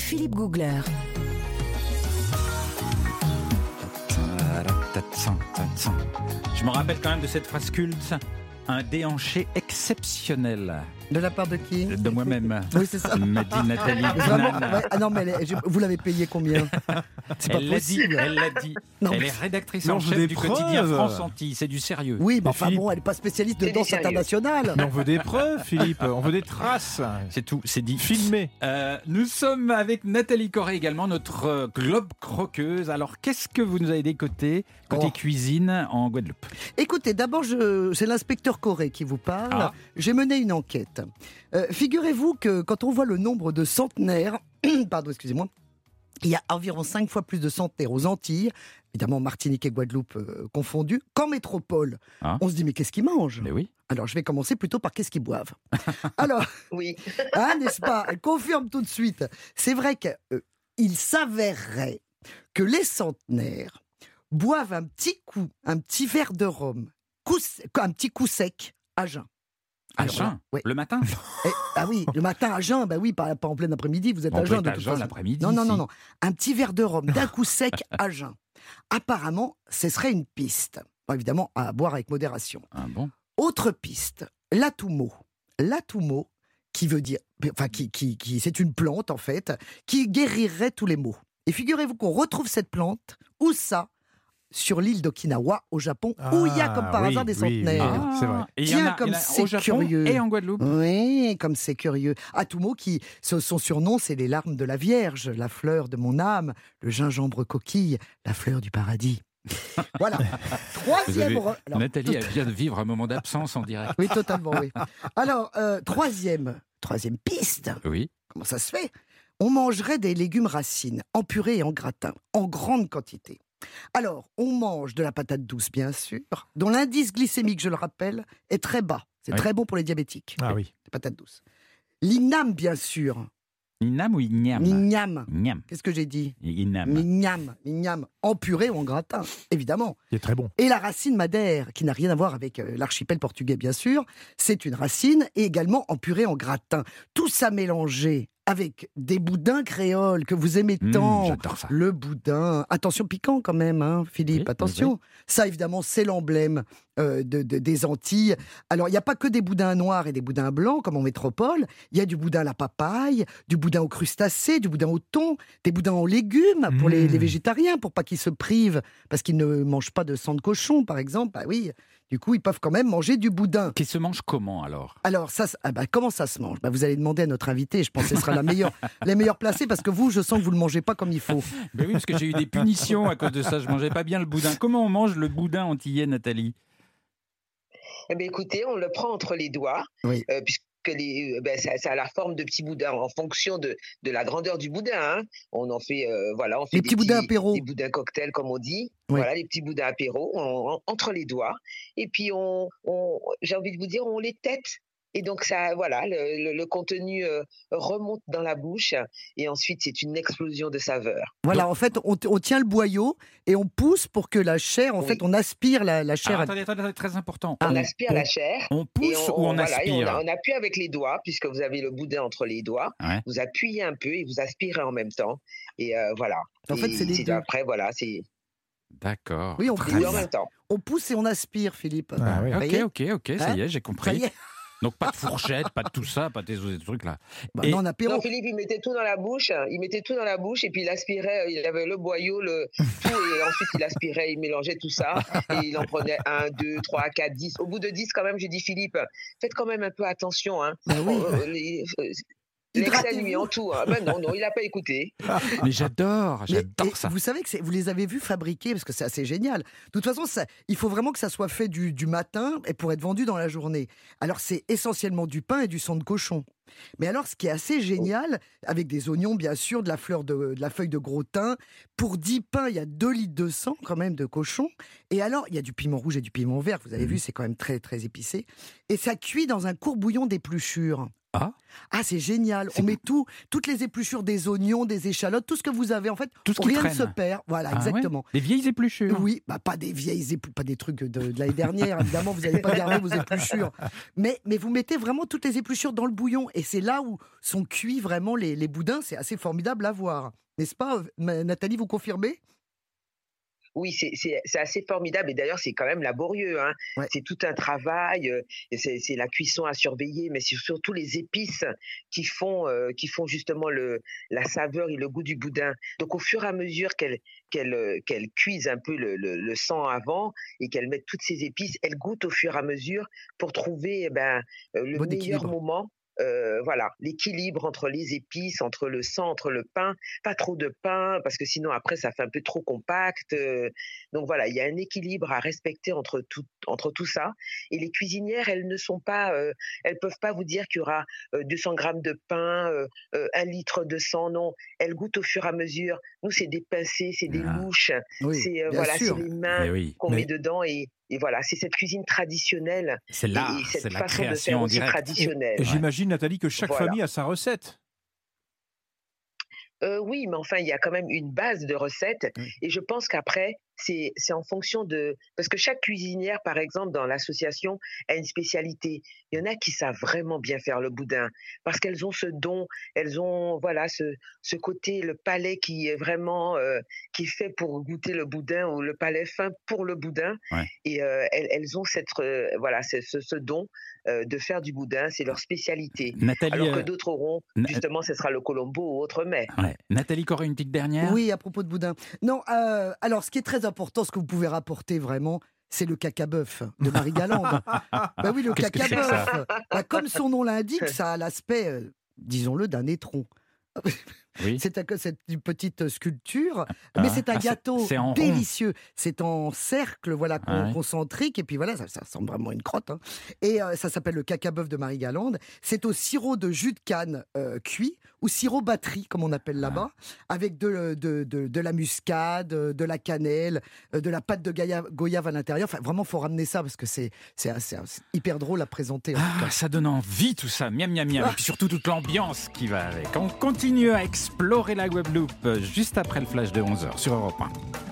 Philippe Googler. Je me rappelle quand même de cette phrase culte un déhanché exceptionnel. De la part de qui De moi-même. Oui, c'est ça. M'a dit Nathalie. Vraiment ouais. Ah non, mais elle est- je- vous l'avez payé combien C'est pas Elle l'a dit, possible. elle l'a dit. Non, elle mais- est rédactrice Non, en chef des du quotidien preuves. France Antilles. C'est du sérieux. Oui, mais Mais enfin Philippe- bon, elle n'est pas spécialiste de danse internationale. Mais on veut des preuves, Philippe. On veut des traces. C'est tout, c'est dit. Filmé. Euh, nous sommes avec Nathalie Corré également, notre euh, globe croqueuse. Alors, qu'est-ce que vous nous avez décoté côté Oh. cuisine en Guadeloupe? Écoutez, d'abord, je- c'est l'inspecteur Corée qui vous parle. Ah. J'ai mené une enquête. Euh, Figurez-vous que quand on voit le nombre de centenaires, pardon, excusez-moi, il y a environ 5 fois plus de centenaires aux Antilles, évidemment Martinique et Guadeloupe euh, confondus, qu'en métropole. Ah. On se dit, mais qu'est-ce qu'ils mangent? Mais oui. Alors, je vais commencer plutôt par qu'est-ce qu'ils boivent. Alors, Oui. Hein, n'est-ce pas? Elle confirme tout de suite. C'est vrai qu'il s'avérerait que les centenaires boivent un petit coup, un petit verre de rhum, coup un petit coup sec à jeun. À Alors, jeun, ouais. le matin. Et- ah oui, le matin à jeun, bah oui, pas, pas en plein après-midi, vous êtes On à jeun de à toute jeun façon. l'après-midi. Non, non, non, non. Un petit verre de rhum d'un coup sec à jeun. Apparemment, ce serait une piste. Bon, évidemment, à boire avec modération. Ah bon? Autre piste, l'atumo. L'atumo, qui veut dire, enfin, qui, qui, qui- c'est une plante en fait, qui guérirait tous les maux. Et figurez-vous qu'on retrouve cette plante, où ça? Sur l'île d'Okinawa, au Japon, où il y a comme par Ah, hasard oui, des oui, centenaires. Ah, c'est vrai. Et il y en Tiens, a, comme c'est curieux. et en Guadeloupe. Oui, comme c'est curieux. Atumo, qui, son son surnom, c'est les larmes de la Vierge, la fleur de mon âme, le gingembre coquille, la fleur du paradis. Voilà. Troisième. avez- re- alors, Nathalie, tout- elle vient de vivre un moment d'absence en direct. Oui, totalement, oui. Alors, euh, troisième, troisième piste. Oui. Comment ça se fait? On mangerait des légumes racines, en purée et en gratin, en grande quantité. Alors, on mange de la patate douce, bien sûr, dont l'indice glycémique, je le rappelle, est très bas. C'est Oui. très bon pour les diabétiques, Ah oui. les patates douces. L'inam, bien sûr. Inam ou Ignam L'ignam. Ignam. Qu'est-ce que j'ai dit? Inam. L'ignam. L'ignam. En purée ou en gratin, évidemment. Il est très bon. Et la racine madère, qui n'a rien à voir avec euh, l'archipel portugais, bien sûr, c'est une racine et également en purée en gratin. Tout ça mélangé avec des boudins créoles que vous aimez Mmh, tant. J'adore ça. le boudin, attention piquant quand même, hein, Philippe, Oui, attention. Ça, évidemment, c'est l'emblème euh, de, de- des Antilles. Alors, il n'y a pas que des boudins noirs et des boudins blancs, comme en métropole. Il y a du boudin à la papaye, du boudin aux crustacés, du boudin au thon, des boudins aux légumes pour les, Mmh. les végétariens, pour pas qu'ils se privent, parce qu'ils ne mangent pas de sang de cochon, par exemple. Bah oui, du coup, ils peuvent quand même manger du boudin. Qui se mange comment alors? Alors, ça, ah bah, comment ça se mange? Bah, Vous allez demander à notre invité, je pense que ce sera la meilleure, la meilleure placée, parce que vous, je sens que vous ne le mangez pas comme il faut. Ben oui, parce que j'ai eu des punitions à cause de ça. Je mangeais pas bien le boudin. Comment on mange le boudin antillais, Nathalie? Eh bien, écoutez, on le prend entre les doigts, Oui. euh, puisque les, euh, ben, ça, ça a la forme de petits boudins en fonction de, de la grandeur du boudin. hein. On en fait, euh, voilà, on fait Les des petits boudins apéro. des boudins cocktails comme on dit. Oui. Voilà, les petits boudins apéro on- on- entre les doigts. Et puis on, on- j'ai envie de vous dire, on les tête. Et donc ça, voilà, le, le- le contenu euh, remonte dans la bouche et ensuite c'est une explosion de saveurs. Voilà, en fait, on, on tient le boyau et on pousse pour que la chair, en Oui. fait, on aspire la, la chair. Alors, attendez, attendez, attendez, très important. On on, aspire on- la chair. on pousse ou on voilà, et aspire? on, on appuie avec les doigts, puisque vous avez le boudin entre les doigts. Ouais. Vous appuyez un peu et vous aspirez en même temps. Et euh, voilà. En fait, c'est les deux. Après, voilà, c'est D'accord. Oui, on pousse. en bien. même temps. On pousse et on aspire, Philippe. Ah oui. Ok, ok, ok, ça Hein y est, j'ai Ça y compris. Donc pas de fourchette, pas de tout ça, pas de ces trucs là. Bah, Et- non, apéro. Non, Philippe, il mettait tout dans la bouche. Il mettait tout dans la bouche et puis il aspirait. Il avait le boyau, le tout. Et ensuite, il aspirait, il mélangeait tout ça. Et il en prenait un, deux, trois, quatre, dix. Au bout de dix, quand même, j'ai dit, Philippe, faites quand même un peu attention. Hein. Bah oui. Nuit en tout. Hein. Ben non, non, il n'a pas écouté. Mais j'adore, j'adore ça. Vous savez que vous les avez vus fabriquer parce que c'est assez génial. De toute façon, ça, il faut vraiment que ça soit fait du, du matin et pour être vendu dans la journée. Alors c'est essentiellement du pain et du sang de cochon. Mais alors, ce qui est assez génial, avec des oignons, bien sûr, de la fleur de, de la feuille de gros thym, pour 10 pains, il y a 2 litres de sang, quand même, de cochon. Et alors, il y a du piment rouge et du piment vert, vous avez vu, c'est quand même très, très épicé. Et ça cuit dans un courbouillon d'épluchures. Ah. Ah, c'est génial. On met tout, toutes les épluchures des oignons, des échalotes, tout ce que vous avez. En fait, Tout ce qui rien traîne. ne se perd. Voilà, Ah ouais exactement. Des vieilles épluchures. Oui, bah pas des vieilles épluchures, pas des trucs de, de l'année dernière, évidemment, vous n'allez pas garder vos épluchures. Mais, mais vous mettez vraiment toutes les épluchures dans le bouillon Et c'est là où sont cuits vraiment les, les boudins. C'est assez formidable à voir. N'est-ce pas, euh, Nathalie, vous confirmez? Oui, c'est assez formidable et d'ailleurs c'est quand même laborieux. Hein. C'est tout un travail, euh, c'est la cuisson à surveiller, mais c'est surtout les épices qui font euh, qui font justement le la saveur et le goût du boudin. Donc au fur et à mesure qu'elle qu'elle qu'elle cuise un peu le, le, sang avant et qu'elle mette toutes ces épices, elle goûte au fur et à mesure pour trouver eh ben le meilleur moment euh, voilà, l'équilibre entre les épices, entre le sang, entre le pain, pas trop de pain parce que sinon après ça fait un peu trop compact. Euh. donc voilà, il y a un équilibre à respecter entre tout entre tout ça. Et les cuisinières, elles ne sont pas, euh, elles peuvent pas vous dire qu'il y aura 200 grammes de pain, un litre de sang. Non, elles goûtent au fur et à mesure. Nous, c'est des pincées, c'est des louches, ah. c'est voilà, c'est les mains qu'on met dedans et et voilà, c'est cette cuisine traditionnelle. C'est là, c'est la création traditionnelle. J'imagine, Nathalie, que chaque famille a sa recette. Euh, oui, mais enfin, il y a quand même une base de recettes. Et je pense qu'après, c'est en fonction de... Parce que chaque cuisinière, par exemple, dans l'association, a une spécialité. Il y en a qui savent vraiment bien faire le boudin, parce qu'elles ont ce don, elles ont voilà ce, ce côté, le palais qui est vraiment... Euh, qui est fait pour goûter le boudin, ou le palais fin pour le boudin. Et euh, elles, elles, ont cette, voilà, ce, ce don euh, de faire du boudin, c'est leur spécialité. Alors que euh, d'autres auront, justement, ce sera le colombo ou autre mets. Nathalie, encore une petite dernière? Oui, à propos de boudin. Non, euh, alors ce qui est très important, ce que vous pouvez rapporter vraiment, c'est le cacabeuf de Marie Galande. bah oui, le cacabeuf. Bah, comme son nom l'indique, ça a l'aspect, disons-le, d'un étron. C'est cette petite sculpture, mais ah. c'est un ah, gâteau délicieux. C'est en cercle, voilà, ah concentrique, et puis voilà, ça, ça ressemble vraiment une crotte. Hein. Et euh, ça s'appelle le cacabeuf de Marie-Galande. C'est au sirop de jus de canne euh, cuit ou sirop batterie, comme on appelle là-bas, avec de, de, de, la muscade, de la cannelle, euh, de la pâte de goyave à l'intérieur. Enfin, vraiment, faut ramener ça parce que c'est hyper drôle à présenter. ça donne envie tout ça, miam miam miam, et puis surtout toute l'ambiance qui va avec. On continue à explorer la Guadeloupe juste après le flash de 11h sur Europe 1.